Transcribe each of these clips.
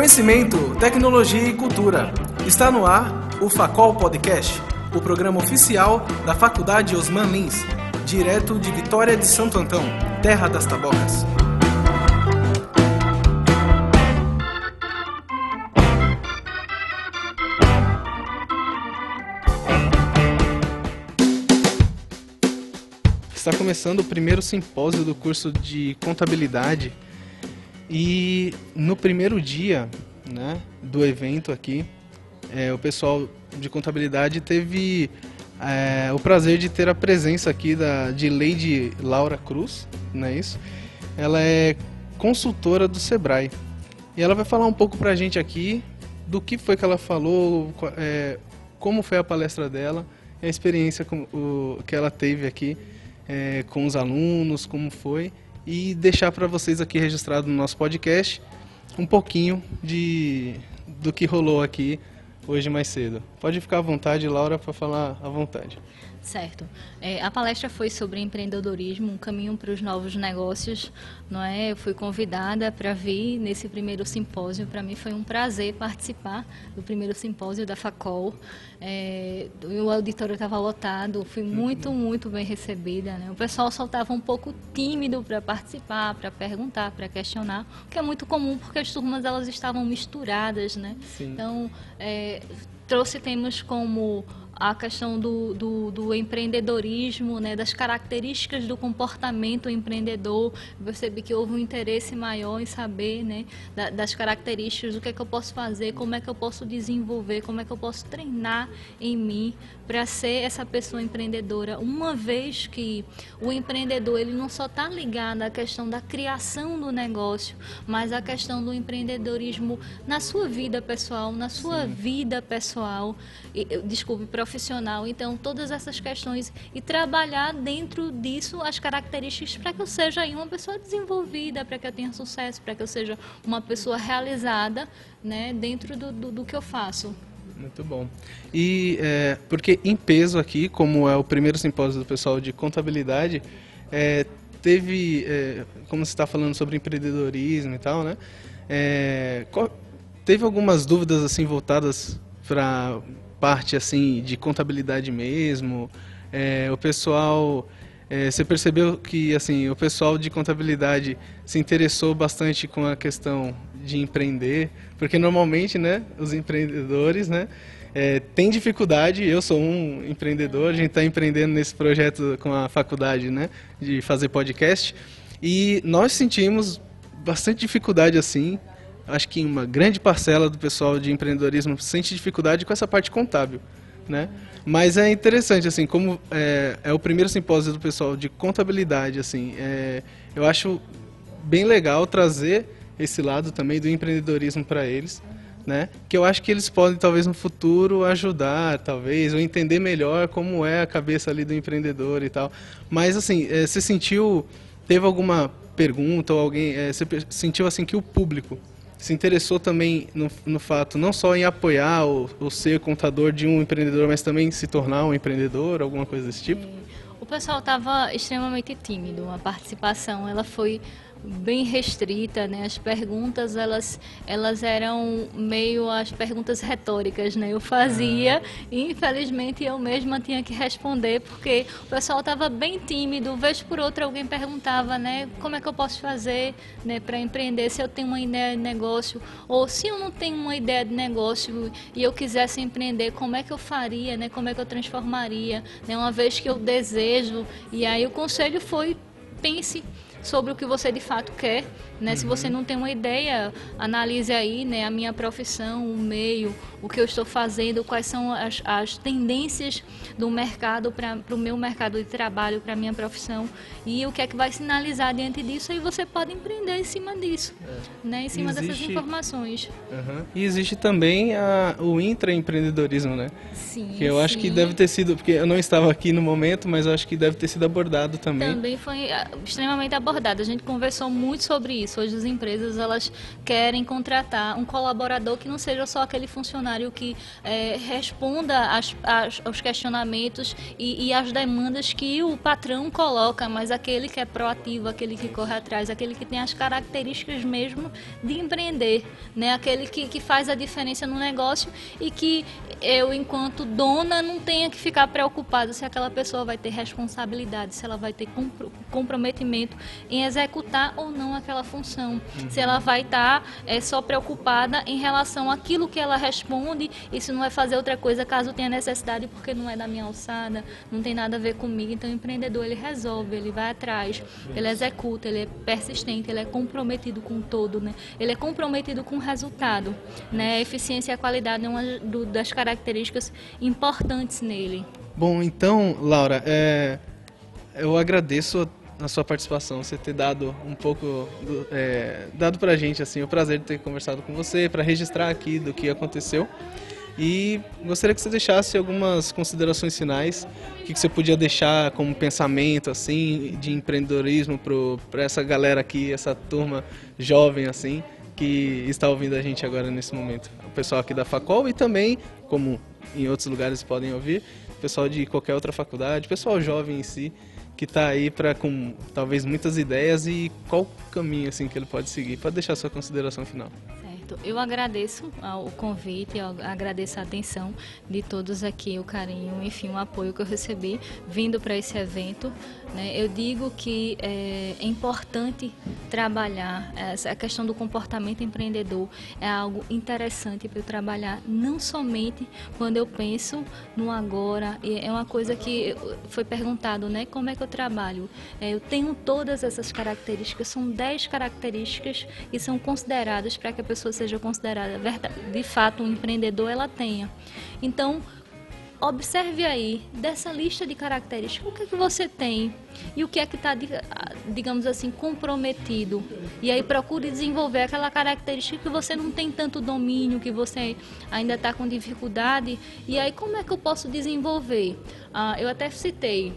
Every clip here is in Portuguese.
Conhecimento, tecnologia e cultura. Está no ar o Facol Podcast, o programa oficial da Faculdade Osman Lins, direto de Vitória de Santo Antão, terra das tabocas. Está começando o primeiro simpósio do curso de contabilidade e no primeiro dia né, do evento aqui, é, o pessoal de contabilidade teve é, o prazer de ter a presença aqui da, de Lady Laura Cruz, não é isso? Ela é consultora do Sebrae. E ela vai falar um pouco pra gente aqui do que foi que ela falou, é, como foi a palestra dela, a experiência com, o, que ela teve aqui é, com os alunos, como foi e deixar para vocês aqui registrado no nosso podcast um pouquinho de do que rolou aqui hoje mais cedo. Pode ficar à vontade, Laura, para falar à vontade. Certo. É, a palestra foi sobre empreendedorismo, um caminho para os novos negócios, não é? Eu fui convidada para vir nesse primeiro simpósio. Para mim foi um prazer participar do primeiro simpósio da Facol. É, o auditório estava lotado, fui muito, muito bem recebida. Né? O pessoal só estava um pouco tímido para participar, para perguntar, para questionar, o que é muito comum porque as turmas elas estavam misturadas, né? Sim. Então é, trouxe temas como a questão do, do, do, empreendedorismo, né, das características do comportamento empreendedor. Eu percebi que houve um interesse maior em saber né, das características, o que é que eu posso fazer, como é que eu posso desenvolver, como é que eu posso treinar em mim para ser essa pessoa empreendedora. Uma vez que o empreendedor ele não só está ligado à questão da criação do negócio, mas à questão do empreendedorismo na sua vida pessoal, na sua Sim. vida pessoal, desculpe, profissional. Então, todas essas questões e trabalhar dentro disso as características para que eu seja uma pessoa desenvolvida, para que eu tenha sucesso, para que eu seja uma pessoa realizada né, dentro do, do, do que eu faço. Muito bom. E é, porque em peso aqui, como é o primeiro simpósio do pessoal de contabilidade, é, teve, é, como você está falando sobre empreendedorismo e tal, né? É, teve algumas dúvidas assim voltadas para parte assim de contabilidade mesmo. É, o pessoal é, você percebeu que assim o pessoal de contabilidade se interessou bastante com a questão de empreender, porque normalmente, né, os empreendedores, né, é, têm dificuldade. Eu sou um empreendedor, a gente está empreendendo nesse projeto com a faculdade, né, de fazer podcast, e nós sentimos bastante dificuldade assim. Acho que uma grande parcela do pessoal de empreendedorismo sente dificuldade com essa parte contábil né? Mas é interessante, assim, como é, é o primeiro simpósio do pessoal de contabilidade, assim, é, eu acho bem legal trazer esse lado também do empreendedorismo para eles, né? Que eu acho que eles podem, talvez, no futuro ajudar, talvez, ou entender melhor como é a cabeça ali do empreendedor e tal. Mas, assim, é, você sentiu, teve alguma pergunta ou alguém, é, você sentiu, assim, que o público se interessou também no, no fato não só em apoiar ou, ou, ser contador de um empreendedor, mas também se tornar um empreendedor, alguma coisa desse tipo? O pessoal estava extremamente tímido. A participação ela foi bem restrita, né? As perguntas elas elas eram meio as perguntas retóricas, né? Eu fazia ah. e infelizmente eu mesma tinha que responder porque o pessoal estava bem tímido. Vez por outra alguém perguntava, né? Como é que eu posso fazer, né? Para empreender se eu tenho uma ideia de negócio ou se eu não tenho uma ideia de negócio e eu quisesse empreender, como é que eu faria, né? Como é que eu transformaria, né? Uma vez que eu desejo e aí o conselho foi pense sobre o que você de fato quer. Né? Uhum. Se você uhum. não tem uma ideia, analise aí né, a minha profissão, o meio, o que eu estou fazendo, quais são as, as tendências do mercado para o meu mercado de trabalho, para a minha profissão e o que é que vai sinalizar diante disso, aí você pode empreender em cima disso, é. né, em cima existe... dessas informações. Uhum. E existe também a, o intraempreendedorismo, né? Sim. Que eu sim. acho que deve ter sido, porque eu não estava aqui no momento, mas eu acho que deve ter sido abordado também. Também foi ah, extremamente abordado. A gente conversou muito sobre isso. Hoje as empresas elas querem contratar um colaborador que não seja só aquele funcionário que é, responda aos questionamentos e, e às demandas que o patrão coloca, mas aquele que é proativo, aquele que corre atrás, aquele que tem as características mesmo de empreender, né? Aquele que, que faz a diferença no negócio e que eu, enquanto dona, não tenha que ficar preocupada se aquela pessoa vai ter responsabilidade, se ela vai ter comprometimento em executar ou não aquela função, uhum. se ela vai estar tá, é, só preocupada em relação àquilo que ela responde e se não vai fazer outra coisa caso tenha necessidade porque não é da minha alçada, não tem nada a ver comigo. Então, o empreendedor ele resolve, ele vai atrás, ele executa, ele é persistente, ele é comprometido com todo, né? Ele é comprometido com o resultado, né? A eficiência e a qualidade é uma do, das características importantes nele. Bom, então, Laura, é, eu agradeço a sua participação, você ter dado um pouco, do, é, dado pra gente assim, o prazer de ter conversado com você, para registrar aqui do que aconteceu. E gostaria que você deixasse algumas considerações finais, o que, você podia deixar como pensamento assim de empreendedorismo para essa galera aqui, essa turma jovem assim, que está ouvindo a gente agora nesse momento. O pessoal aqui da Facol e também, como em outros lugares podem ouvir, o pessoal de qualquer outra faculdade, pessoal jovem em si, que está aí para com talvez muitas ideias e qual caminho assim que ele pode seguir. Pode deixar sua consideração final. Certo. Eu agradeço o convite, eu agradeço a atenção de todos aqui, o carinho, enfim, o apoio que eu recebi vindo para esse evento. Né? Eu digo que é, é importante trabalhar essa questão do comportamento empreendedor é algo interessante para eu trabalhar não somente quando eu penso no agora é uma coisa que foi perguntado né como é que eu trabalho é, eu tenho todas essas características são 10 características que são consideradas para que a pessoa seja considerada de fato um empreendedor ela tenha. Então observe aí dessa lista de características o que é que você tem e o que é que está digamos assim comprometido. E aí procure desenvolver aquela característica que você não tem tanto domínio que você ainda está com dificuldade. E aí como é que eu posso desenvolver? Ah, eu até citei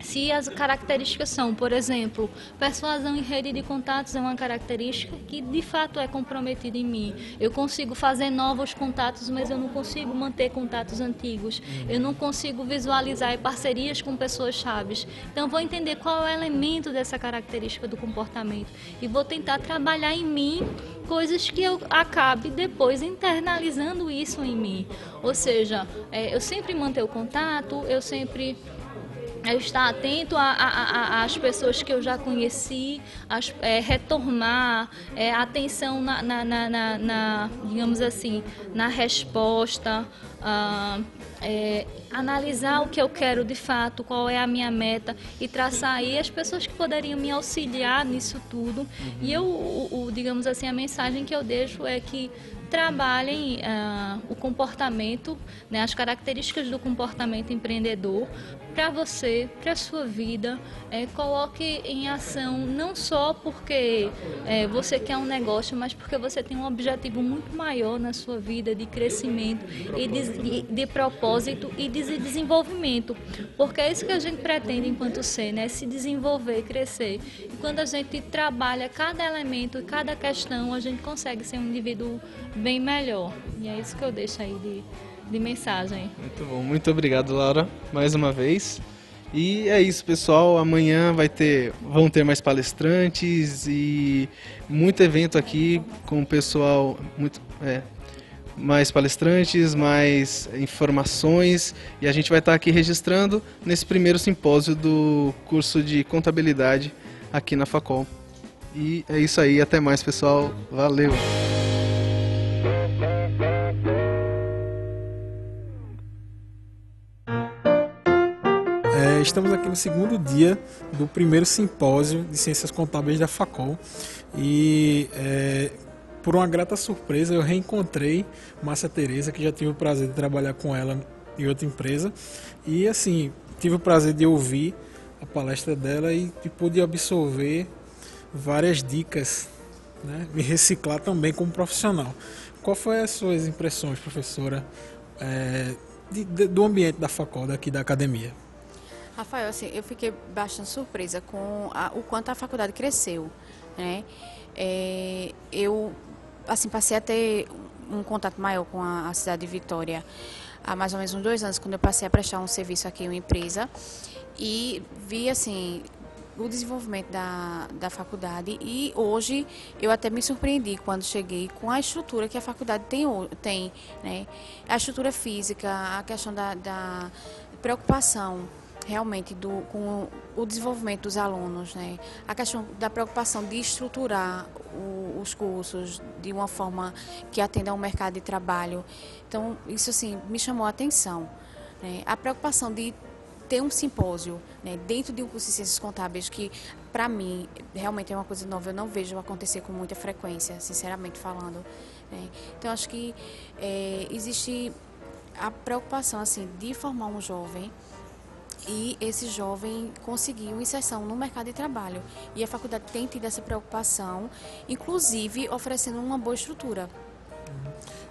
se as características são, por exemplo, persuasão em rede de contatos é uma característica que de fato é comprometida em mim. Eu consigo fazer novos contatos, mas eu não consigo manter contatos antigos. Eu não consigo visualizar parcerias com pessoas chaves. Então vou entender qual é o elemento dessa característica do comportamento e vou tentar trabalhar em mim coisas que eu acabe depois internalizando isso em mim. Ou seja, é, eu sempre manter o contato, eu sempre é estar atento às pessoas que eu já conheci, as, é, retornar é, atenção na, na, na, na, digamos assim, na resposta, ah, é, analisar o que eu quero de fato, qual é a minha meta e traçar aí as pessoas que poderiam me auxiliar nisso tudo. E eu, o, o, digamos assim, a mensagem que eu deixo é que trabalhem uh, o comportamento, né, as características do comportamento empreendedor para você, para sua vida. É, coloque em ação não só porque é, você quer um negócio, mas porque você tem um objetivo muito maior na sua vida de crescimento e de, de, de propósito e de desenvolvimento. Porque é isso que a gente pretende enquanto ser, né? Se desenvolver, crescer. E quando a gente trabalha cada elemento, cada questão, a gente consegue ser um indivíduo bem melhor. E é isso que eu deixo aí de de mensagem. Muito bom, muito obrigado, Laura, mais uma vez. E é isso, pessoal. Amanhã vai ter, vão ter mais palestrantes e muito evento aqui com o pessoal, muito, é, mais palestrantes, mais informações e a gente vai estar aqui registrando nesse primeiro simpósio do curso de contabilidade aqui na Facol. E é isso aí, até mais, pessoal. Valeu. Estamos aqui no segundo dia do primeiro simpósio de Ciências Contábeis da Facol e é, por uma grata surpresa eu reencontrei Márcia Tereza, que já tive o prazer de trabalhar com ela em outra empresa e assim, tive o prazer de ouvir a palestra dela e, e pude absorver várias dicas, né? me reciclar também como profissional. Qual foi as suas impressões, professora, é, de, de, do ambiente da faculdade aqui da academia? Rafael, assim, eu fiquei bastante surpresa com a, o quanto a faculdade cresceu, né? É, eu, assim, passei a ter um contato maior com a, a, cidade de Vitória há mais ou menos uns dois anos, quando eu passei a prestar um serviço aqui em uma empresa e vi, assim, o desenvolvimento da, da faculdade e hoje eu até me surpreendi quando cheguei com a estrutura que a faculdade tem, tem né? a estrutura física, a questão da, da preocupação realmente do, com o desenvolvimento dos alunos, né? a questão da preocupação de estruturar o, os cursos de uma forma que atenda ao mercado de trabalho. Então, isso assim, me chamou a atenção. Né? A preocupação de ter um simpósio né, dentro de um curso de ciências contábeis que, para mim, realmente é uma coisa nova, eu não vejo acontecer com muita frequência, sinceramente falando. Né? Então, acho que é, existe a preocupação assim de formar um jovem e esse jovem conseguiu inserção no mercado de trabalho. E a faculdade tem tido essa preocupação, inclusive oferecendo uma boa estrutura.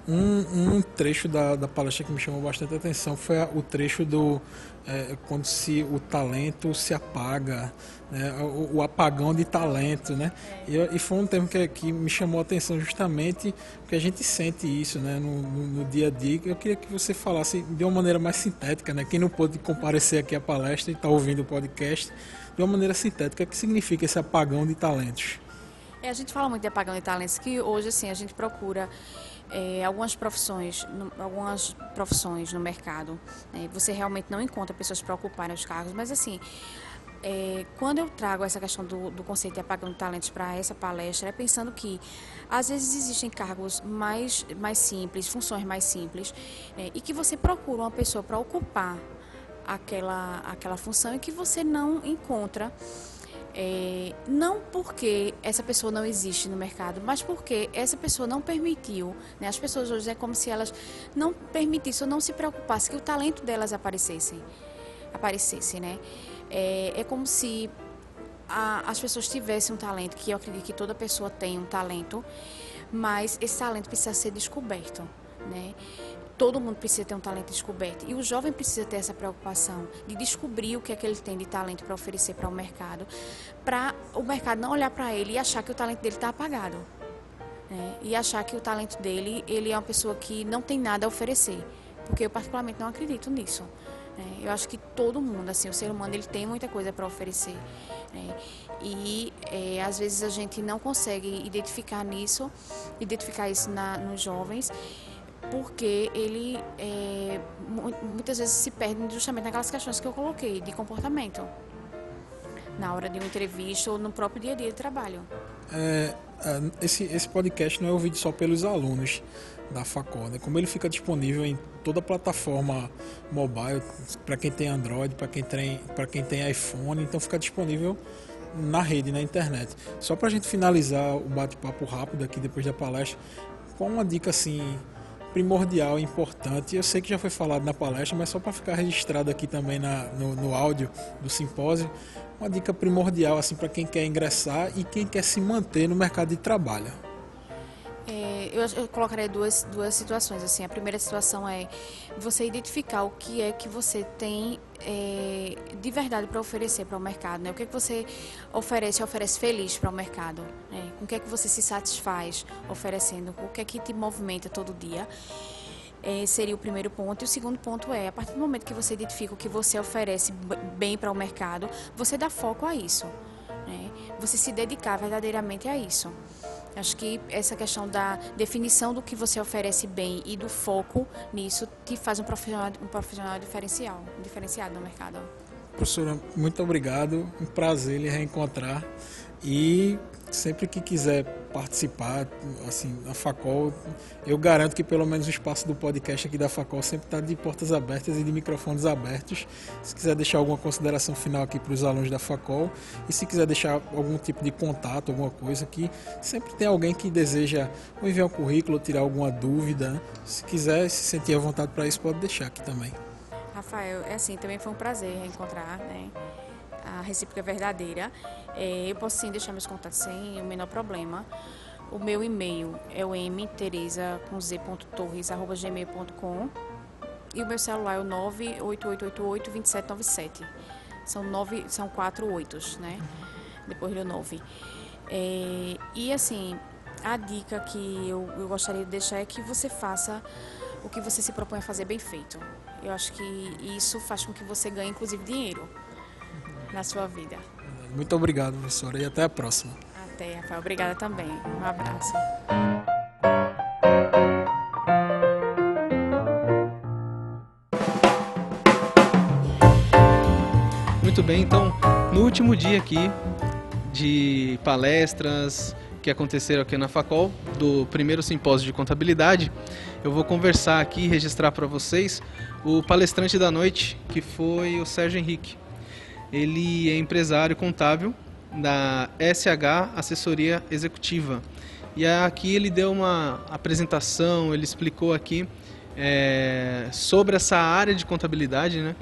Um, um trecho da, da, palestra que me chamou bastante atenção foi o trecho do é, quando se o talento se apaga, né, o, o, apagão de talento, né? E, e, foi um termo que, que me chamou a atenção justamente porque a gente sente isso, né, no, no, no, dia a dia. Eu queria que você falasse de uma maneira mais sintética, né? Quem não pôde comparecer aqui à palestra e está ouvindo o podcast, de uma maneira sintética, o que significa esse apagão de talentos? É, a gente fala muito de apagão de talentos, que hoje assim a gente procura é, algumas profissões, no, algumas profissões no mercado, né, você realmente não encontra pessoas para ocuparem os cargos, mas assim, é, quando eu trago essa questão do, do conceito de apagando talentos para essa palestra, é pensando que às vezes existem cargos mais, mais simples, funções mais simples, né, e que você procura uma pessoa para ocupar aquela, aquela função e que você não encontra é, não porque essa pessoa não existe no mercado, mas porque essa pessoa não permitiu. Né? As pessoas hoje é como se elas não permitissem ou não se preocupassem que o talento delas aparecesse. aparecesse né? É, é como se a, as pessoas tivessem um talento, que eu acredito que toda pessoa tem um talento, mas esse talento precisa ser descoberto. Né? todo mundo precisa ter um talento descoberto. E o jovem precisa ter essa preocupação de descobrir o que é que ele tem de talento para oferecer para o mercado, para o mercado não olhar para ele e achar que o talento dele está apagado. Né? E achar que o talento dele, ele é uma pessoa que não tem nada a oferecer. Porque eu particularmente não acredito nisso. Né? Eu acho que todo mundo, assim, o ser humano, ele tem muita coisa para oferecer. Né? E é, às vezes a gente não consegue identificar nisso, identificar isso na, nos jovens porque ele é, muitas vezes se perde justamente naquelas questões que eu coloquei de comportamento na hora de uma entrevista ou no próprio dia a dia de trabalho. É, esse, esse podcast não é ouvido só pelos alunos da Facol, né? como ele fica disponível em toda plataforma mobile, para quem tem Android, para quem, tem, quem tem iPhone, então fica disponível na rede, na internet. Só para a gente finalizar o bate-papo rápido aqui depois da palestra, qual uma dica assim primordial e importante. Eu sei que já foi falado na palestra, mas só para ficar registrado aqui também na, no, no áudio do simpósio, uma dica primordial assim para quem quer ingressar e quem quer se manter no mercado de trabalho. Eu, eu colocaria duas, duas situações. Assim, a primeira situação é você identificar o que é que você tem é, de verdade para oferecer para o mercado. Né? O que é que você oferece oferece feliz para o mercado? Né? Com o que é que você se satisfaz oferecendo? O que é que te movimenta todo dia? É, seria o primeiro ponto. E o segundo ponto é, a partir do momento que você identifica o que você oferece bem para o mercado, você dá foco a isso. Né? Você se dedicar verdadeiramente a isso. Acho que essa questão da definição do que você oferece bem e do foco nisso te faz um profissional, um profissional diferencial, diferenciado no mercado. Professora, muito obrigado. Um prazer lhe reencontrar. E sempre que quiser participar, assim, a Facol, eu garanto que pelo menos o espaço do podcast aqui da Facol sempre está de portas abertas e de microfones abertos. Se quiser deixar alguma consideração final aqui para os alunos da Facol e se quiser deixar algum tipo de contato, alguma coisa que sempre tem alguém que deseja enviar um currículo, tirar alguma dúvida. Se quiser se sentir à vontade para isso, pode deixar aqui também. Rafael, é assim, também foi um prazer reencontrar, né? A recíproca verdadeira. É, eu posso sim deixar meus contatos sem o menor problema. O meu e-mail é o mteresa com z.torres.gmail.com e o meu celular é o 98888 2797. São nove, são quatro oitos, né? Depois do nove. É, e assim, a dica que eu, eu gostaria de deixar é que você faça o que você se propõe a fazer bem feito. Eu acho que isso faz com que você ganhe, inclusive, dinheiro na sua vida. Muito obrigado, professora, e até a próxima. Até, Rafael. Obrigada também. Um abraço. Muito bem, então, no último dia aqui de palestras que aconteceram aqui na Facol, do primeiro simpósio de contabilidade, eu vou conversar aqui e registrar para vocês o palestrante da noite, que foi o Sérgio Henrique. Ele é empresário contábil da SH Assessoria Executiva. E aqui ele deu uma apresentação, ele explicou aqui é, sobre essa área de contabilidade, né?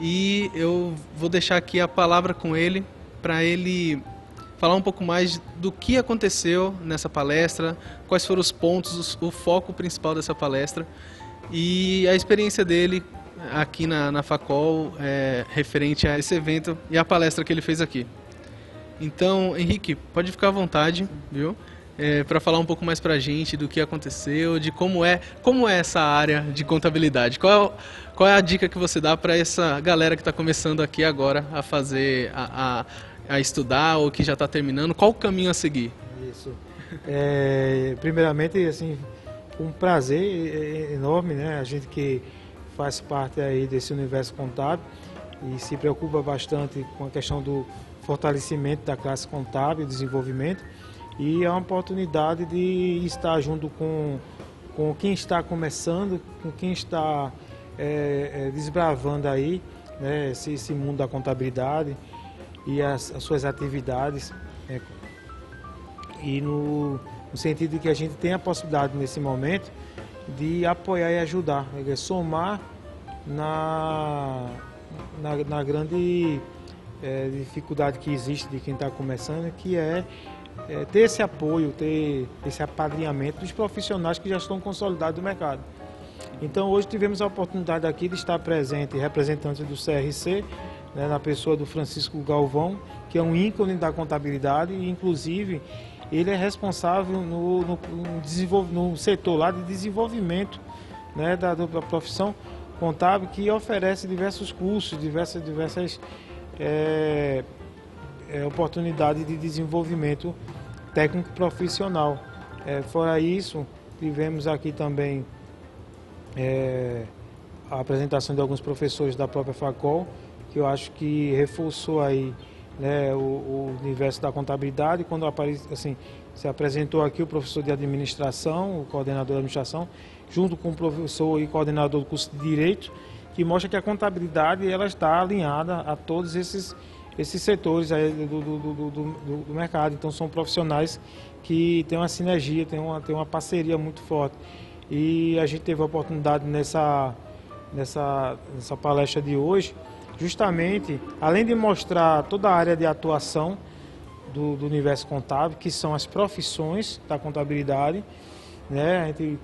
E eu vou deixar aqui a palavra com ele para ele falar um pouco mais do que aconteceu nessa palestra, quais foram os pontos, o foco principal dessa palestra e a experiência dele aqui na, na Facol é, referente a esse evento e a palestra que ele fez aqui. Então, Henrique, pode ficar à vontade, viu? É, para falar um pouco mais para a gente do que aconteceu, de como é, como é essa área de contabilidade. Qual, qual é a dica que você dá para essa galera que está começando aqui agora a fazer, a, a, a estudar ou que já está terminando? Qual o caminho a seguir? Isso. É, primeiramente, assim, um prazer enorme, né? A gente que faz parte aí desse universo contábil e se preocupa bastante com a questão do fortalecimento da classe contábil, desenvolvimento e é uma oportunidade de estar junto com, com quem está começando, com quem está é, é, desbravando aí né, esse, esse, mundo da contabilidade e as, as suas atividades. É, e no, no, sentido de que a gente tem a possibilidade nesse momento de apoiar e ajudar, é, somar na, na, na grande é, dificuldade que existe de quem está começando, que é, é, ter esse apoio, ter esse apadrinhamento dos profissionais que já estão consolidados no mercado. Então hoje tivemos a oportunidade aqui de estar presente representante do CRC, né, na pessoa do Francisco Galvão, que é um ícone da contabilidade e inclusive ele é responsável no, no, no, no setor lá de desenvolvimento né, da, da profissão contábil que oferece diversos cursos, diversas, diversas é, é, oportunidade de desenvolvimento técnico profissional. É, fora isso, tivemos aqui também é, a apresentação de alguns professores da própria Facol, que eu acho que reforçou aí né, o, o, universo da contabilidade. Quando aparece, assim, se apresentou aqui o professor de administração, o coordenador de administração, junto com o professor e coordenador do curso de direito, que mostra que a contabilidade ela está alinhada a todos esses, esses setores do, do, do, do, mercado. Então são profissionais que têm uma sinergia, têm uma, têm uma parceria muito forte. E a gente teve a oportunidade nessa, nessa, nessa palestra de hoje, justamente, além de mostrar toda a área de atuação do, do universo contábil, que são as profissões da contabilidade, né? a gente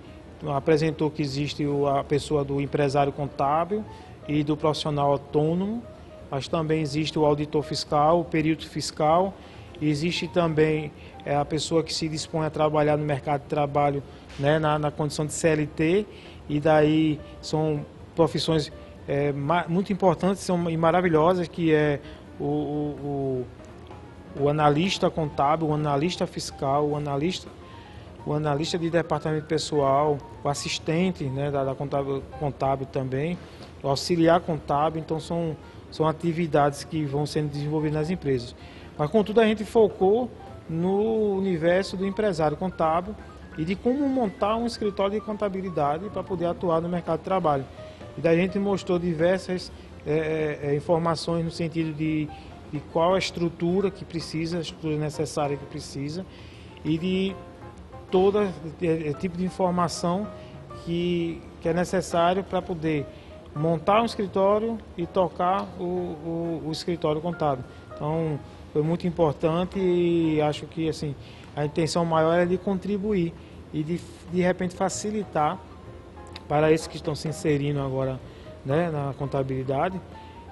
apresentou que existe a pessoa do empresário contábil e do profissional autônomo, mas também existe o auditor fiscal, o período fiscal, existe também é, a pessoa que se dispõe a trabalhar no mercado de trabalho né, na, na condição de CLT, e daí são profissões é, muito importantes são, e maravilhosas, que é o, o, o, o analista contábil, o analista fiscal, o analista o analista de departamento pessoal, o assistente né, da, da contábil, contábil, também, o auxiliar contábil, então são, são atividades que vão sendo desenvolvidas nas empresas. Mas contudo a gente focou no universo do empresário contábil e de como montar um escritório de contabilidade para poder atuar no mercado de trabalho. E daí a gente mostrou diversas é, é, informações no sentido de, de qual a estrutura que precisa, a estrutura necessária que precisa, e de todo tipo de informação que, que é necessário para poder montar um escritório e tocar o, o, o, escritório contábil. Então, foi muito importante e acho que assim a intenção maior é de contribuir e de, de repente facilitar para esses que estão se inserindo agora né, na contabilidade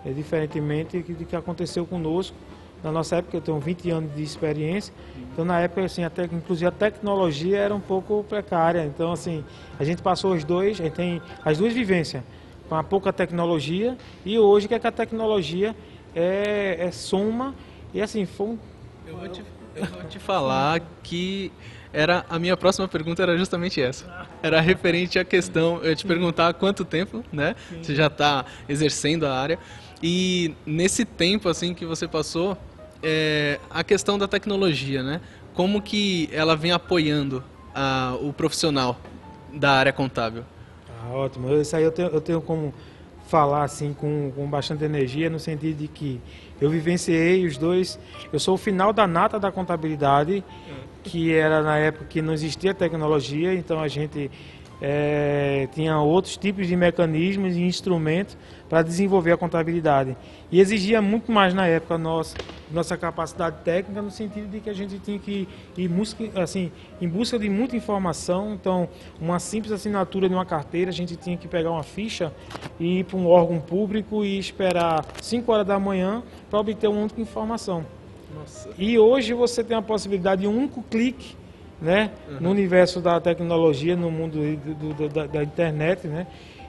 é, diferentemente do que aconteceu conosco. Na nossa época, eu tenho 20 anos de experiência, então na época, assim, até, inclusive a tecnologia era um pouco precária. Então, assim, a gente passou os dois, a gente tem as duas vivências, com a pouca tecnologia e hoje que, é que a tecnologia é, é soma e assim, foi um... Eu vou te, eu vou te falar que era a minha próxima pergunta era justamente essa. Era referente à questão, eu ia te perguntar há quanto tempo, né? Você já está exercendo a área. E nesse tempo assim que você passou, é, a questão da tecnologia, né? Como que ela vem apoiando a, o profissional da área contábil? Ah, ótimo. Isso aí eu tenho, eu tenho como falar assim com, com bastante energia no sentido de que eu vivenciei os dois. Eu sou o final da nata da contabilidade, que era na época que não existia tecnologia, então a gente é, tinha outros tipos de mecanismos e instrumentos para desenvolver a contabilidade. E exigia muito mais na época nossa, nossa capacidade técnica, no sentido de que a gente tinha que ir assim, em busca de muita informação. Então, uma simples assinatura de uma carteira, a gente tinha que pegar uma ficha e ir para um órgão público e esperar 5 horas da manhã para obter uma única informação. Nossa. E hoje você tem a possibilidade de um único clique né? Uhum. no universo da tecnologia, no mundo do, do, da, da, internet, né?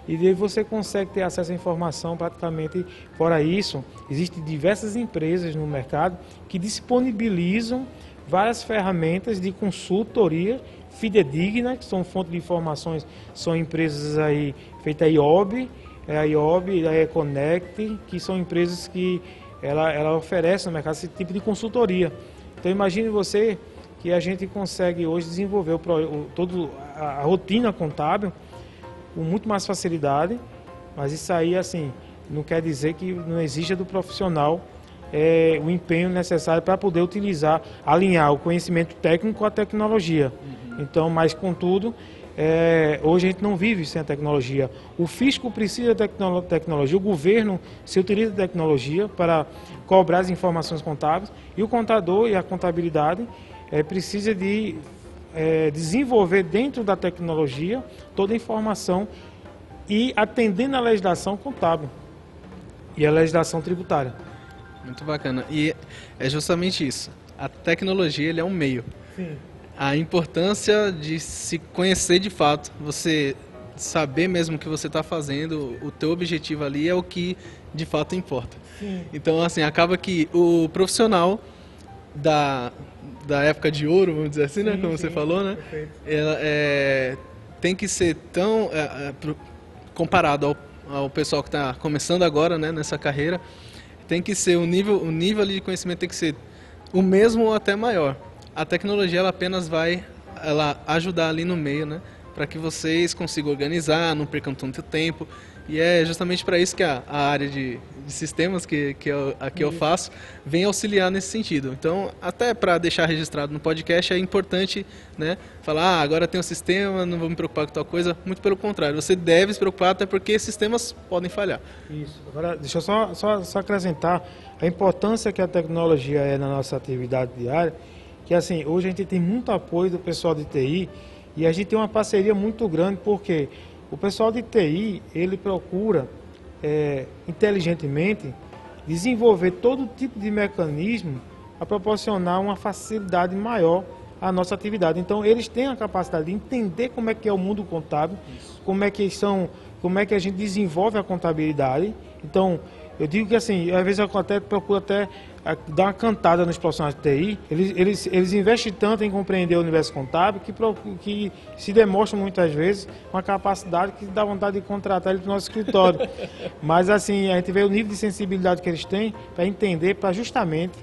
E daí você consegue ter acesso à informação praticamente. Fora isso, existem diversas empresas no mercado que disponibilizam várias ferramentas de consultoria fidedigna, que são fontes de informações, são empresas aí feitas a IOB, é a IOB, a Econect, que são empresas que ela, ela oferece no mercado esse tipo de consultoria. Então imagine você que a gente consegue hoje desenvolver o, o, todo a, a, rotina contábil com muito mais facilidade, mas isso aí assim não quer dizer que não exija do profissional é, o empenho necessário para poder utilizar, alinhar o conhecimento técnico com a tecnologia. Uhum. Então, mas contudo, é, hoje a gente não vive sem a tecnologia. O fisco precisa da tecnologia, o governo se utiliza da tecnologia para cobrar as informações contábeis e o contador e a contabilidade é, precisa de é, desenvolver dentro da tecnologia toda a informação e atendendo à legislação contábil e à legislação tributária. Muito bacana. E é justamente isso. A tecnologia ele é um meio. Sim. A importância de se conhecer de fato, você saber mesmo o que você está fazendo, o teu objetivo ali é o que de fato importa. Sim. Então, assim, acaba que o profissional da, da época de ouro, vamos dizer assim, né? sim? Como sim, você falou, né? Ela, é, tem que ser tão é, é, comparado ao, ao pessoal que está começando agora, né? Nessa carreira, tem que ser o nível, o nível de conhecimento tem que ser o mesmo ou até maior. A tecnologia ela apenas vai ela ajudar ali no meio, né? Para que vocês consigam organizar, não percam tanto tempo e é justamente para isso que a, a área de, de, sistemas que, que, eu, a que eu faço vem auxiliar nesse sentido. Então, até para deixar registrado no podcast, é importante né, falar, ah, agora tem um sistema, não vou me preocupar com tal coisa. Muito pelo contrário, você deve se preocupar até porque sistemas podem falhar. Isso. Agora, deixa eu só, só, só acrescentar a importância que a tecnologia é na nossa atividade diária, que assim, hoje a gente tem muito apoio do pessoal de TI e a gente tem uma parceria muito grande, porque o pessoal de TI, ele procura é, inteligentemente desenvolver todo tipo de mecanismo a proporcionar uma facilidade maior à nossa atividade. Então, eles têm a capacidade de entender como é que é o mundo contábil, Isso. como é que são, como é que a gente desenvolve a contabilidade. Então, eu digo que assim, às vezes eu até procuro até dar uma cantada nos profissionais de TI. Eles, eles, eles investem tanto em compreender o universo contábil que, que se demonstra muitas vezes uma capacidade que dá vontade de contratar ele para o nosso escritório. Mas assim, a gente vê o nível de sensibilidade que eles têm para entender, para justamente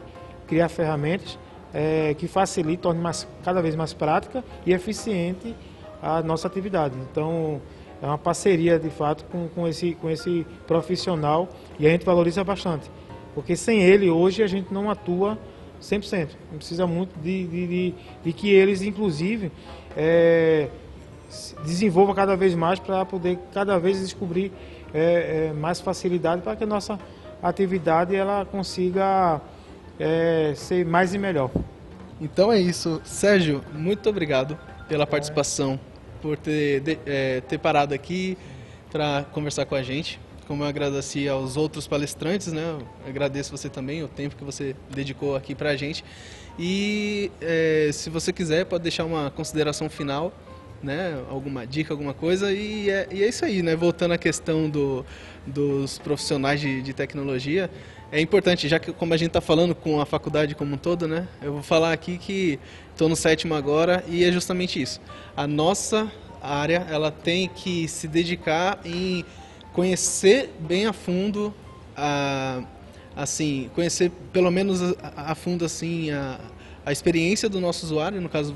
criar ferramentas é, que facilitem, tornem mais, cada vez mais prática e eficiente a nossa atividade. Então, é uma parceria de fato com, com, esse, com esse profissional e a gente valoriza bastante. Porque sem ele hoje a gente não atua 100%. Não precisa muito de, de, de, de que eles, inclusive, é, desenvolvam cada vez mais para poder cada vez descobrir é, é, mais facilidade para que a nossa atividade ela consiga é, ser mais e melhor. Então é isso. Sérgio, muito obrigado pela participação por ter, de, é, ter parado aqui para conversar com a gente. como eu agradeci aos outros palestrantes, né? Eu agradeço você também, o tempo que você dedicou aqui para a gente. E é, se você quiser, pode deixar uma consideração final, né? Alguma dica, alguma coisa. E é, e é isso aí, né? Voltando à questão do, dos profissionais de, de tecnologia, é importante, já que como a gente está falando com a faculdade como um todo, né? Eu vou falar aqui que estou no sétimo agora e é justamente isso. A nossa área, ela tem que se dedicar em conhecer bem a fundo a assim conhecer pelo menos a, a fundo assim a, a experiência do nosso usuário no caso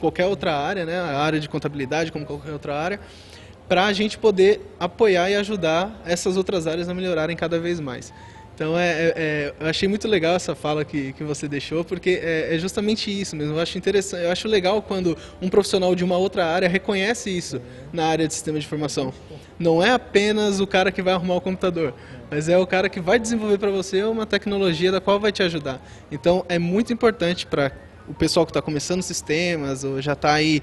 qualquer outra área né a área de contabilidade como qualquer outra área para a gente poder apoiar e ajudar essas outras áreas a melhorarem cada vez mais então, é, é, é, eu achei muito legal essa fala que, que você deixou, porque é, é, justamente isso mesmo. Eu acho interessante, eu acho legal quando um profissional de uma outra área reconhece isso na área de sistema de informação. Não é apenas o cara que vai arrumar o computador, mas é o cara que vai desenvolver para você uma tecnologia da qual vai te ajudar. Então, é muito importante para o pessoal que está começando sistemas ou já está aí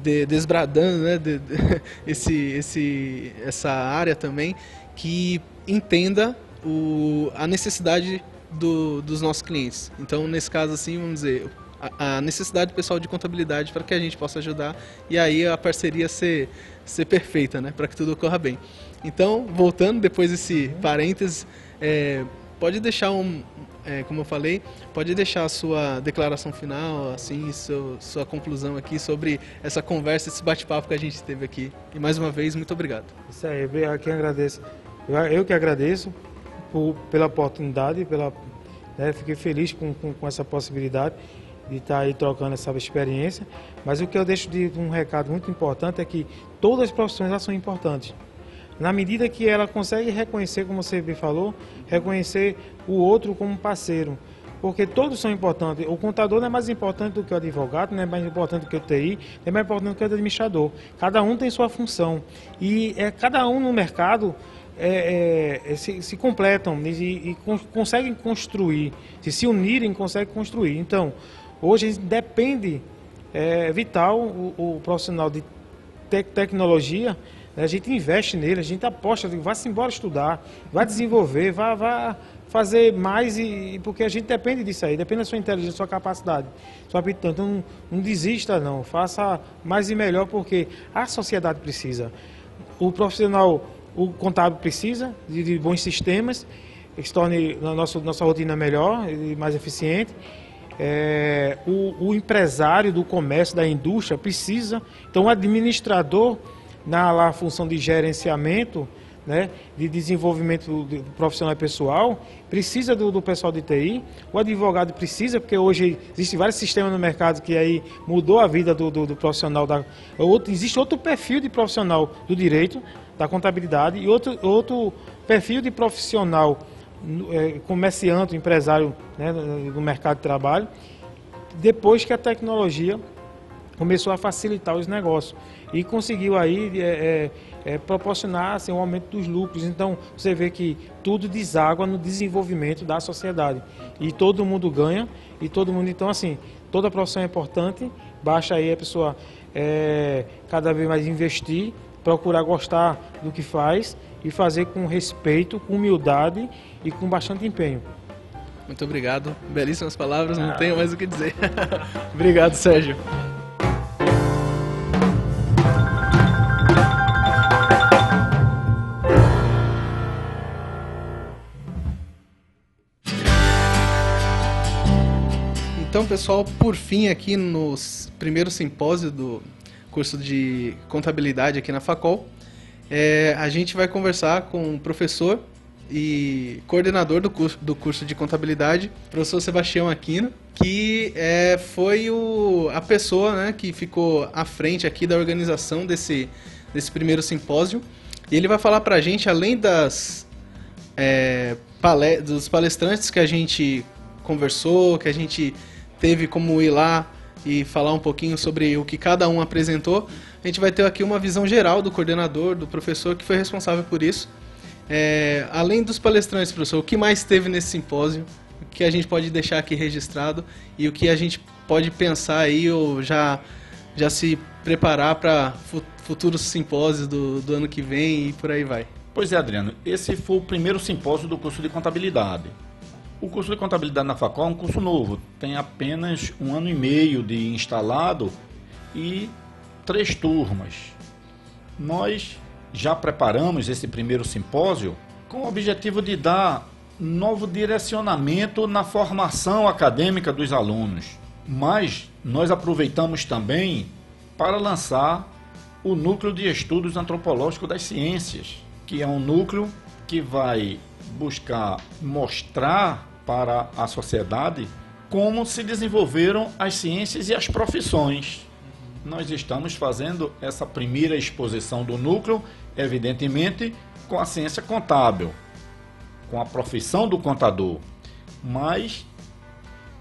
de, desbradando né, de, de, esse, esse, essa área também, que entenda o, a necessidade do, dos nossos clientes. Então, nesse caso, assim, vamos dizer, a, a necessidade do pessoal de contabilidade para que a gente possa ajudar e aí a parceria ser, ser perfeita, né, para que tudo ocorra bem. Então, voltando depois desse parênteses, é, pode deixar um, é, como eu falei, pode deixar a sua declaração final, assim, seu, sua conclusão aqui sobre essa conversa, esse bate-papo que a gente teve aqui. E mais uma vez, muito obrigado. Isso aí, eu que agradeço. Eu, eu que agradeço por, pela oportunidade, pela, né, fiquei feliz com, com, com, essa possibilidade de estar aí trocando essa experiência. Mas o que eu deixo de um recado muito importante é que todas as profissões são importantes. Na medida que ela consegue reconhecer, como você bem falou, reconhecer o outro como parceiro porque todos são importantes. O contador não é mais importante do que o advogado, não é mais importante do que o TI, não é mais importante do que o administrador. Cada um tem sua função. E é, cada um no mercado é, é, é, se, se, completam e, e, conseguem construir, se se unirem, conseguem construir. Então, hoje depende, é vital o, o profissional de te tecnologia, né, a gente investe nele, a gente aposta, vá-se embora estudar, vai desenvolver, vá, vá fazer mais, e, porque a gente depende disso aí, depende da sua inteligência, da sua capacidade, sua aptidão. Então, não, não desista não, faça mais e melhor, porque a sociedade precisa. O profissional o contábil precisa de, de bons sistemas que se torne a nossa, nossa rotina melhor e mais eficiente. É, o, o, empresário do comércio, da indústria, precisa. Então, o administrador, na lá, função de gerenciamento, né, de desenvolvimento profissional e pessoal, precisa do, do, pessoal de TI. O advogado precisa, porque hoje existem vários sistemas no mercado que aí mudou a vida do, do, do profissional. Da, outro, existe outro perfil de profissional do direito, da contabilidade e outro, outro perfil de profissional, é, comerciante, empresário né, mercado de trabalho, depois que a tecnologia começou a facilitar os negócios e conseguiu aí é, é, é, proporcionar assim, um aumento dos lucros. Então você vê que tudo deságua no desenvolvimento da sociedade e todo mundo ganha e todo mundo então assim toda profissão é importante. Basta aí a pessoa é, cada vez mais investir procurar gostar do que faz e fazer com respeito, com humildade e com bastante empenho. Muito obrigado. Belíssimas palavras, não ah. tenho mais o que dizer. obrigado, Sérgio. Então, pessoal, por fim, aqui no primeiro simpósio do curso de contabilidade aqui na Facol. É, a gente vai conversar com o professor e coordenador do curso, do curso de contabilidade, professor Sebastião Aquino, que é, foi o, a pessoa né, que ficou à frente aqui da organização desse, desse primeiro simpósio. E ele vai falar para a gente, além das, é, dos palestrantes que a gente conversou, que a gente teve como ir lá e falar um pouquinho sobre o que cada um apresentou, a gente vai ter aqui uma visão geral do coordenador, do professor que foi responsável por isso. É, além dos palestrantes, professor, o que mais teve nesse simpósio? O que a gente pode deixar aqui registrado e o que a gente pode pensar aí ou já, já se preparar para futuros simpósios do, do ano que vem e por aí vai? Pois é, Adriano, esse foi o primeiro simpósio do curso de contabilidade. O curso de contabilidade na Facol é um curso novo, tem apenas um ano e meio de instalado e três turmas. Nós já preparamos esse primeiro simpósio com o objetivo de dar novo direcionamento na formação acadêmica dos alunos. Mas nós aproveitamos também para lançar o Núcleo de Estudos Antropológicos das Ciências, que é um núcleo que vai buscar mostrar para a sociedade como se desenvolveram as ciências e as profissões. Nós estamos fazendo essa primeira exposição do núcleo, evidentemente, com a ciência contábil, com a profissão do contador, mas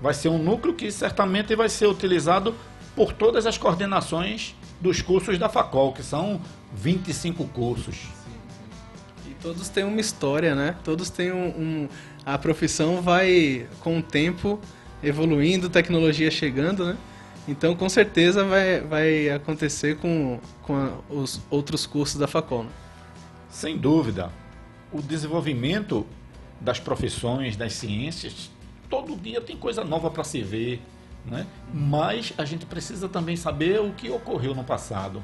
vai ser um núcleo que certamente vai ser utilizado por todas as coordenações dos cursos da Facol, que são 25 cursos. Todos têm uma história, né? Todos têm um, um, A profissão vai, com o tempo, evoluindo, tecnologia chegando, né? Então, com certeza, vai, vai acontecer com, com a, os outros cursos da Facol. Né? Sem dúvida. O desenvolvimento das profissões, das ciências, todo dia tem coisa nova para se ver, né? Mas a gente precisa também saber o que ocorreu no passado,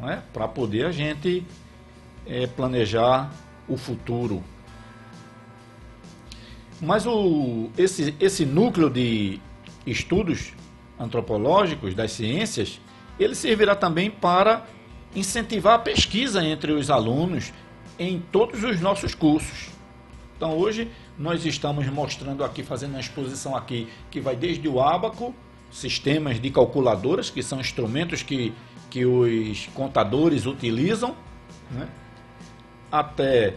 né? Para poder a gente é, planejar o futuro. Mas o, esse, esse núcleo de estudos antropológicos das ciências, ele servirá também para incentivar a pesquisa entre os alunos em todos os nossos cursos. Então hoje nós estamos mostrando aqui, fazendo uma exposição aqui, que vai desde o ábaco, sistemas de calculadoras, que são instrumentos que, que os contadores utilizam, né? Até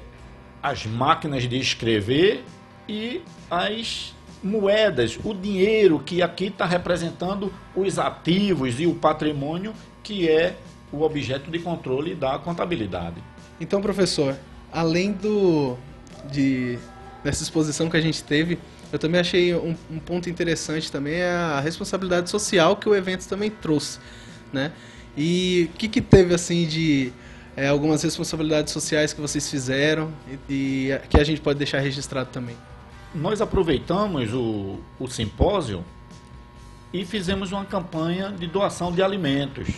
as máquinas de escrever e as moedas, o dinheiro que aqui está representando os ativos e o patrimônio que é o objeto de controle da contabilidade. Então, professor, além do de nessa exposição que a gente teve, eu também achei um, um ponto interessante também é a responsabilidade social que o evento também trouxe, né? E o que, que teve assim de é, algumas responsabilidades sociais que vocês fizeram e, e, que a gente pode deixar registrado também? Nós aproveitamos o, o simpósio e fizemos uma campanha de doação de alimentos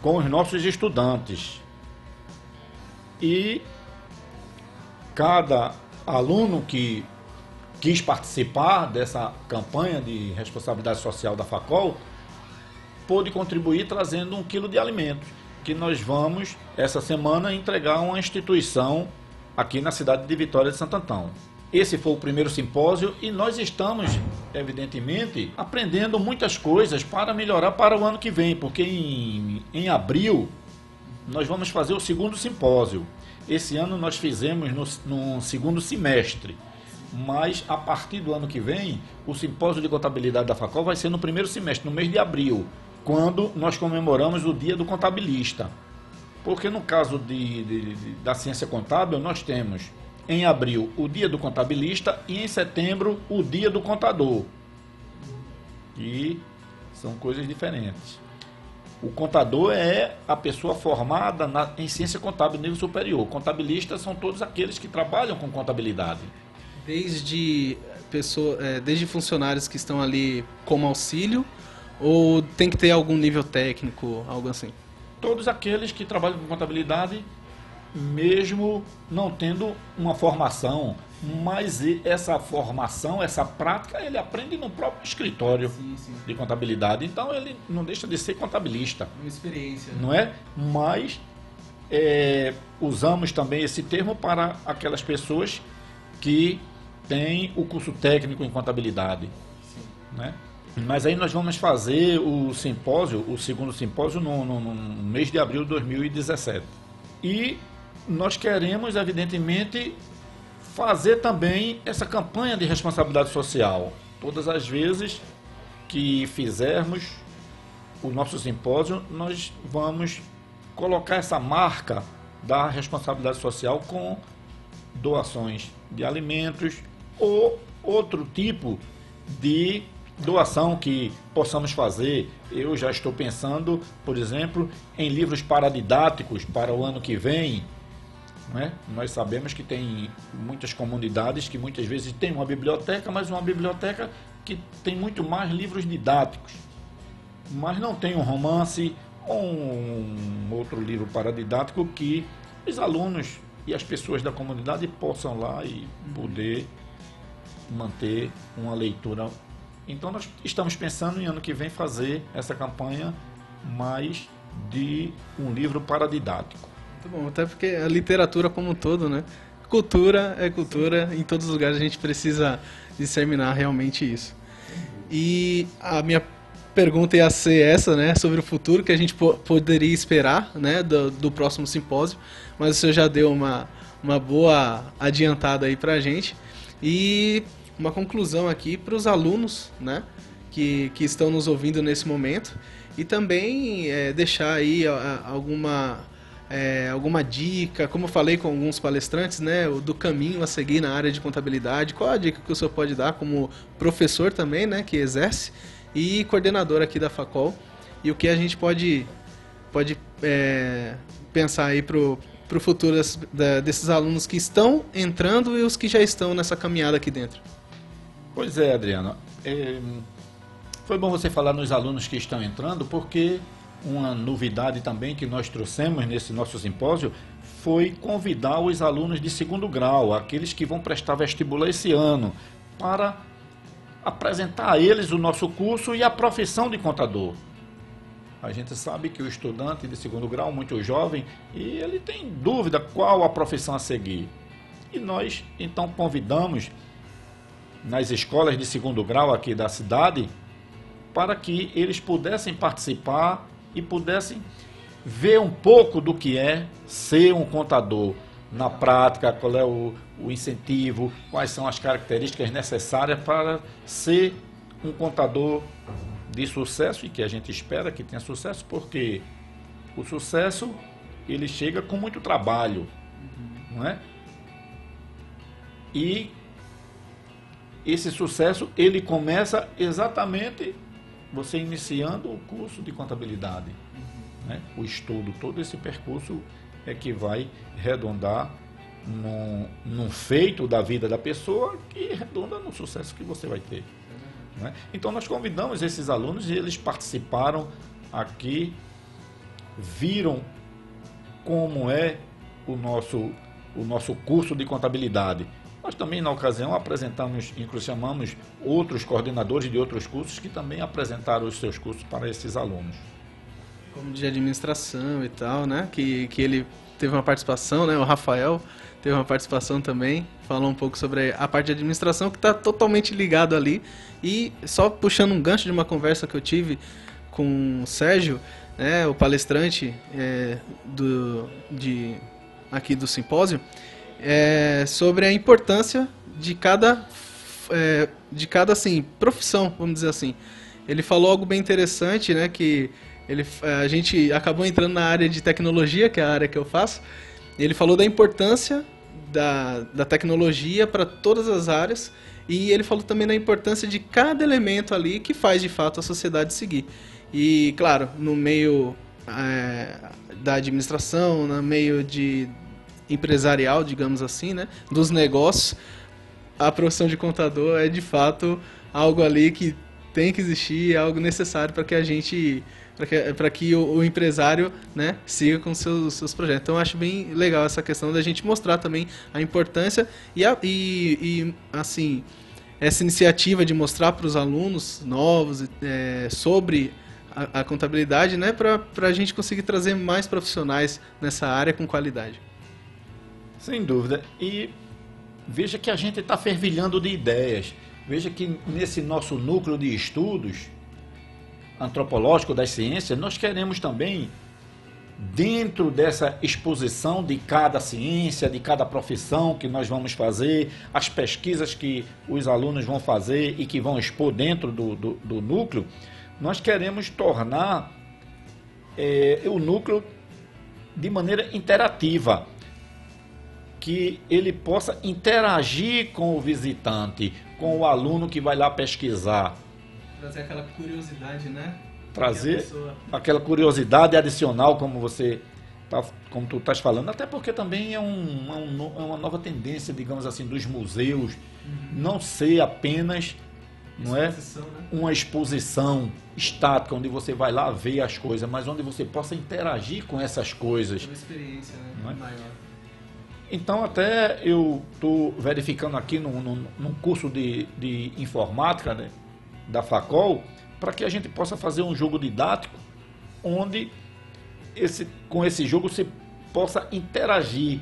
com os nossos estudantes. E cada aluno que quis participar dessa campanha de responsabilidade social da Facol pôde contribuir trazendo um quilo de alimentos que nós vamos essa semana entregar uma instituição aqui na cidade de Vitória de Santo Antão. Esse foi o primeiro simpósio e nós estamos, evidentemente, aprendendo muitas coisas para melhorar para o ano que vem, porque em, em abril nós vamos fazer o segundo simpósio. Esse ano nós fizemos no, no segundo semestre, mas a partir do ano que vem, o simpósio de contabilidade da Facol vai ser no primeiro semestre, no mês de abril, quando nós comemoramos o Dia do Contabilista. Porque no caso de, de, de, da ciência contábil, nós temos em abril o Dia do Contabilista e em setembro o Dia do Contador. E são coisas diferentes. O contador é a pessoa formada na, em ciência contábil nível superior. Contabilistas são todos aqueles que trabalham com contabilidade. Desde, pessoa, é, desde funcionários que estão ali como auxílio ou tem que ter algum nível técnico, algo assim? Todos aqueles que trabalham com contabilidade, mesmo não tendo uma formação, mas essa formação, essa prática, ele aprende no próprio escritório sim, sim. de contabilidade. Então ele não deixa de ser contabilista. Uma experiência. Né? Não é? Mas é, usamos também esse termo para aquelas pessoas que têm o curso técnico em contabilidade. Sim. Né? Mas aí nós vamos fazer o simpósio, o segundo simpósio, no, no, no mês de abril de 2017. E nós queremos, evidentemente, fazer também essa campanha de responsabilidade social. Todas as vezes que fizermos o nosso simpósio, nós vamos colocar essa marca da responsabilidade social com doações de alimentos ou outro tipo de doação que possamos fazer. Eu já estou pensando, por exemplo, em livros paradidáticos para o ano que vem, Né? Nós sabemos que tem muitas comunidades que muitas vezes tem uma biblioteca, mas uma biblioteca que tem muito mais livros didáticos, mas não tem um romance ou um outro livro paradidático que os alunos e as pessoas da comunidade possam lá e poder manter uma leitura. Então nós estamos pensando em ano que vem fazer essa campanha mais de um livro paradidático. Muito bom, até porque a literatura como um todo, né? Cultura é cultura, em todos os lugares a gente precisa disseminar realmente isso. E a minha pergunta ia ser essa, né, sobre o futuro que a gente po poderia esperar, né, do, do, próximo simpósio, mas o senhor já deu uma, uma boa adiantada aí pra gente. E uma conclusão aqui para os alunos, né, que, que estão nos ouvindo nesse momento e também é, deixar aí alguma é, alguma dica, como eu falei com alguns palestrantes, né, do caminho a seguir na área de contabilidade. Qual a dica que o senhor pode dar como professor também, né, que exerce e coordenador aqui da Facol? E o que a gente pode pode é, pensar aí pro para o futuro desses alunos que estão entrando e os que já estão nessa caminhada aqui dentro? Pois é, Adriano. É, foi bom você falar nos alunos que estão entrando, porque uma novidade também que nós trouxemos nesse nosso simpósio foi convidar os alunos de segundo grau, aqueles que vão prestar vestibular esse ano, para apresentar a eles o nosso curso e a profissão de contador. A gente sabe que o estudante de segundo grau, muito jovem, e ele tem dúvida qual a profissão a seguir. E nós então convidamos nas escolas de segundo grau aqui da cidade para que eles pudessem participar e pudessem ver um pouco do que é ser um contador na prática, qual é o, o incentivo, quais são as características necessárias para ser um contador de sucesso e que a gente espera que tenha sucesso, porque o sucesso ele chega com muito trabalho, não é? E esse sucesso ele começa exatamente você iniciando o curso de contabilidade. Uhum. Né? O estudo, todo esse percurso é que vai redondar num, num, feito da vida da pessoa que redonda no sucesso que você vai ter. Né? Então nós convidamos esses alunos e eles participaram aqui, viram como é o nosso, o nosso curso de contabilidade. Nós também, na ocasião, apresentamos, inclusive chamamos outros coordenadores de outros cursos que também apresentaram os seus cursos para esses alunos. Como de administração e tal, né? Que, que ele teve uma participação, né? O Rafael teve uma participação também, falou um pouco sobre a parte de administração que está totalmente ligado ali. E só puxando um gancho de uma conversa que eu tive com o Sérgio, né, o palestrante é, do, de, aqui do simpósio, é, sobre a importância de cada, é, de cada assim, profissão, vamos dizer assim. Ele falou algo bem interessante, né, que ele, é, a gente acabou entrando na área de tecnologia, que é a área que eu faço. Ele falou da importância da, da tecnologia para todas as áreas e ele falou também da importância de cada elemento ali que faz de fato a sociedade seguir. E, claro, no meio é, da administração, no meio de, empresarial, digamos assim, né, dos negócios, a profissão de contador é de fato algo ali que tem que existir, é algo necessário para que a gente para que, que o, o, empresário né, siga com seus, seus projetos. Então, acho bem legal essa questão da gente mostrar também a importância e, a, e, e assim, essa iniciativa de mostrar para os alunos novos é, sobre a, a, contabilidade, né, para a gente conseguir trazer mais profissionais nessa área com qualidade. Sem dúvida. E veja que a gente está fervilhando de ideias. Veja que nesse nosso núcleo de estudos antropológico das ciências, nós queremos também, dentro dessa exposição de cada ciência, de cada profissão que nós vamos fazer, as pesquisas que os alunos vão fazer e que vão expor dentro do, do, do núcleo, nós queremos tornar é, o núcleo de maneira interativa que ele possa interagir com o visitante, com o aluno que vai lá pesquisar. Trazer aquela curiosidade, né? Trazer aquela curiosidade adicional, como você está como tu estás falando, até porque também é, um, é, um, é uma nova tendência, digamos assim, dos museus, uhum. não ser apenas não é né? uma exposição estática onde você vai lá ver as coisas, mas onde você possa interagir com essas coisas. Uma experiência né? é? maior. Então até eu estou verificando aqui num, num, num curso de, de informática né, da Facol para que a gente possa fazer um jogo didático onde esse, com esse jogo você possa interagir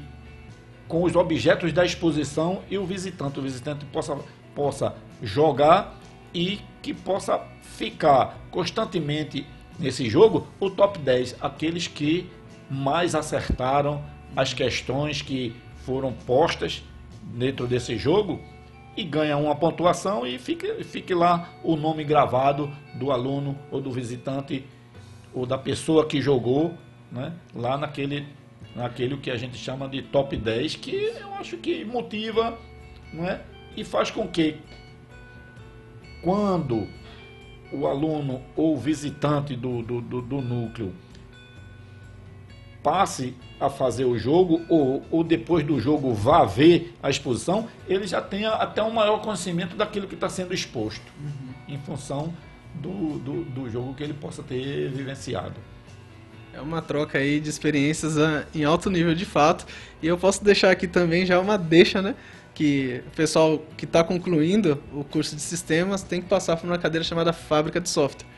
com os objetos da exposição e o visitante. O visitante possa, possa jogar e que possa ficar constantemente nesse jogo o top 10, aqueles que mais acertaram as questões que foram postas dentro desse jogo e ganha uma pontuação e fique, fique lá o nome gravado do aluno ou do visitante ou da pessoa que jogou né, lá naquele, naquele que a gente chama de top 10, que eu acho que motiva não é, e faz com que quando o aluno ou visitante do, do, do, do núcleo passe a fazer o jogo ou, ou depois do jogo vá ver a exposição, ele já tenha até um maior conhecimento daquilo que está sendo exposto, uhum. em função do, do, do, jogo que ele possa ter vivenciado. É uma troca aí de experiências ah, em alto nível de fato. E eu posso deixar aqui também já uma deixa, né? que o pessoal que está concluindo o curso de sistemas tem que passar por uma cadeira chamada fábrica de software.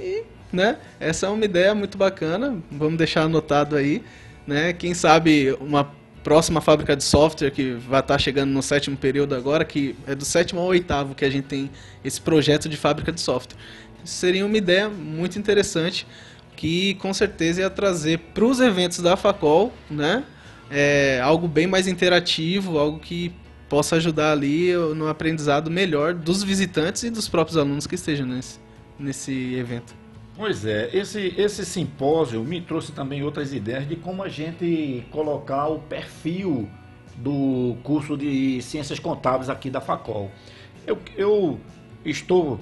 E, né, essa é uma ideia muito bacana, vamos deixar anotado aí, né? Quem sabe uma próxima fábrica de software que vai estar tá chegando no sétimo período agora, que é do sétimo ao oitavo que a gente tem esse projeto de fábrica de software. Seria uma ideia muito interessante que com certeza ia trazer para os eventos da Facol, né? É, algo bem mais interativo, algo que possa ajudar ali no aprendizado melhor dos visitantes e dos próprios alunos que estejam nesse, nesse evento. Pois é, esse, esse simpósio me trouxe também outras ideias de como a gente colocar o perfil do curso de Ciências Contábeis aqui da Facol. Eu, eu estou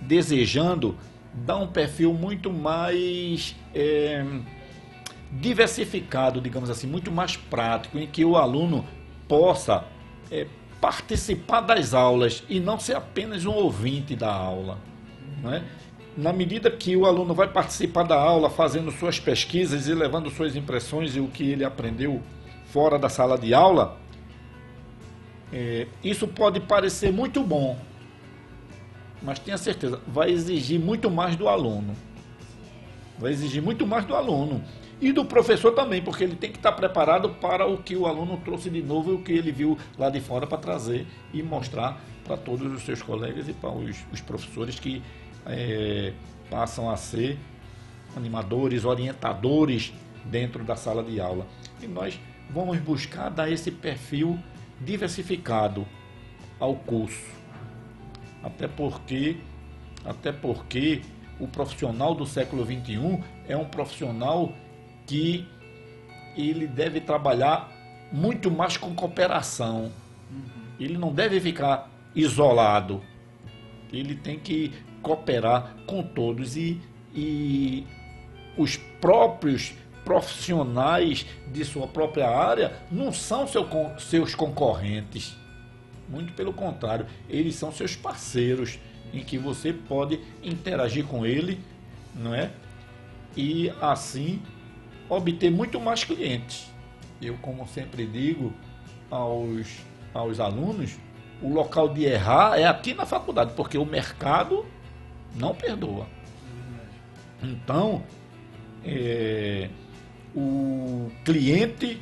desejando dar um perfil muito mais é, diversificado, digamos assim, muito mais prático, em que o aluno possa é, participar das aulas e não ser apenas um ouvinte da aula. Não é? Na medida que o aluno vai participar da aula, fazendo suas pesquisas e levando suas impressões e o que ele aprendeu fora da sala de aula, é, isso pode parecer muito bom, mas tenha certeza, vai exigir muito mais do aluno. Vai exigir muito mais do aluno. E do professor também, porque ele tem que estar preparado para o que o aluno trouxe de novo e o que ele viu lá de fora para trazer e mostrar para todos os seus colegas e para os, os professores que é, passam a ser animadores, orientadores dentro da sala de aula. E nós vamos buscar dar esse perfil diversificado ao curso. Até porque, até porque o profissional do século XXI é um profissional que ele deve trabalhar muito mais com cooperação. Ele não deve ficar isolado. Ele tem que cooperar com todos e, e os próprios profissionais de sua própria área não são seu, seus concorrentes. Muito pelo contrário, eles são seus parceiros em que você pode interagir com ele, não é? E assim obter muito mais clientes. Eu, como sempre digo aos, aos alunos, o local de errar é aqui na faculdade, porque o mercado não perdoa. Então, é, o cliente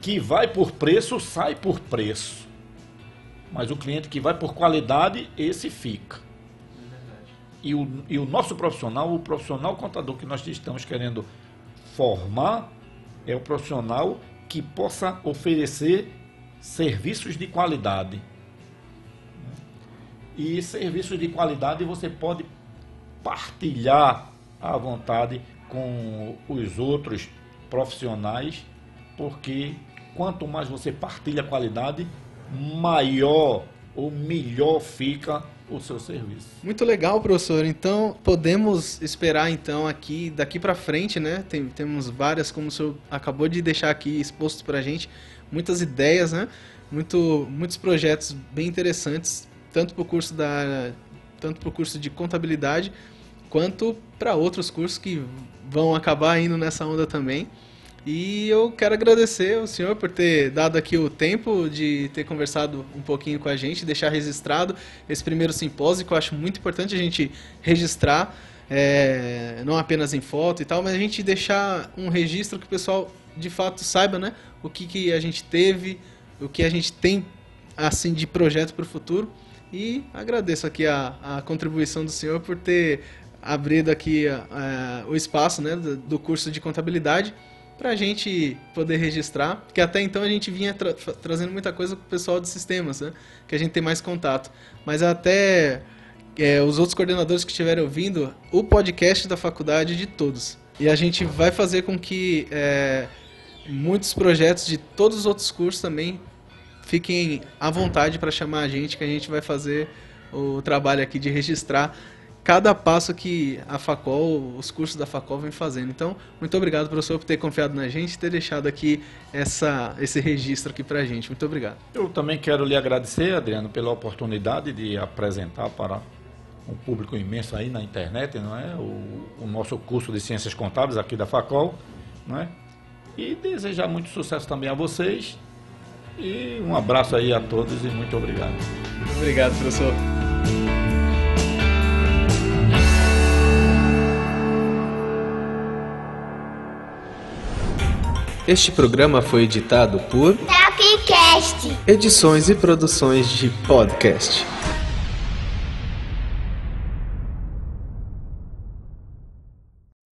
que vai por preço sai por preço. Mas o cliente que vai por qualidade, esse fica. E o, e o nosso profissional, o profissional contador que nós estamos querendo formar, é o profissional que possa oferecer serviços de qualidade. E serviços de qualidade você pode partilhar à vontade com os outros profissionais, porque quanto mais você partilha qualidade, maior ou melhor fica o seu serviço. Muito legal, professor. Então, podemos esperar então aqui daqui para frente, né? Tem, temos várias, como o senhor acabou de deixar aqui exposto para a gente, muitas ideias, né? Muito, muitos projetos bem interessantes, tanto para o curso da, tanto para o curso de contabilidade, quanto para outros cursos que vão acabar indo nessa onda também. E eu quero agradecer ao senhor por ter dado aqui o tempo de ter conversado um pouquinho com a gente, deixar registrado esse primeiro simpósio, que eu acho muito importante a gente registrar, é, não apenas em foto e tal, mas a gente deixar um registro que o pessoal de fato saiba né, o que, que a gente teve, o que a gente tem assim de projeto para o futuro. E agradeço aqui a, a contribuição do senhor por ter abrido aqui a, a, o espaço né, do, do curso de contabilidade para a gente poder registrar, porque até então a gente vinha tra trazendo muita coisa com o pessoal de sistemas, né? Que a gente tem mais contato. Mas até é, os outros coordenadores que estiverem ouvindo, o podcast da faculdade de todos. E a gente vai fazer com que é, muitos projetos de todos os outros cursos também fiquem à vontade para chamar a gente, que a gente vai fazer o trabalho aqui de registrar cada passo que a Facol, os cursos da Facol vem fazendo. Então, muito obrigado, professor, por ter confiado na gente e ter deixado aqui essa, esse registro aqui para a gente. Muito obrigado. Eu também quero lhe agradecer, Adriano, pela oportunidade de apresentar para um público imenso aí na internet, não é? O, o nosso curso de Ciências Contábeis aqui da Facol, não é? E desejar muito sucesso também a vocês. E um abraço aí a todos e muito obrigado. Muito obrigado, professor. Este programa foi editado por Tapcast. Edições e Produções de Podcast.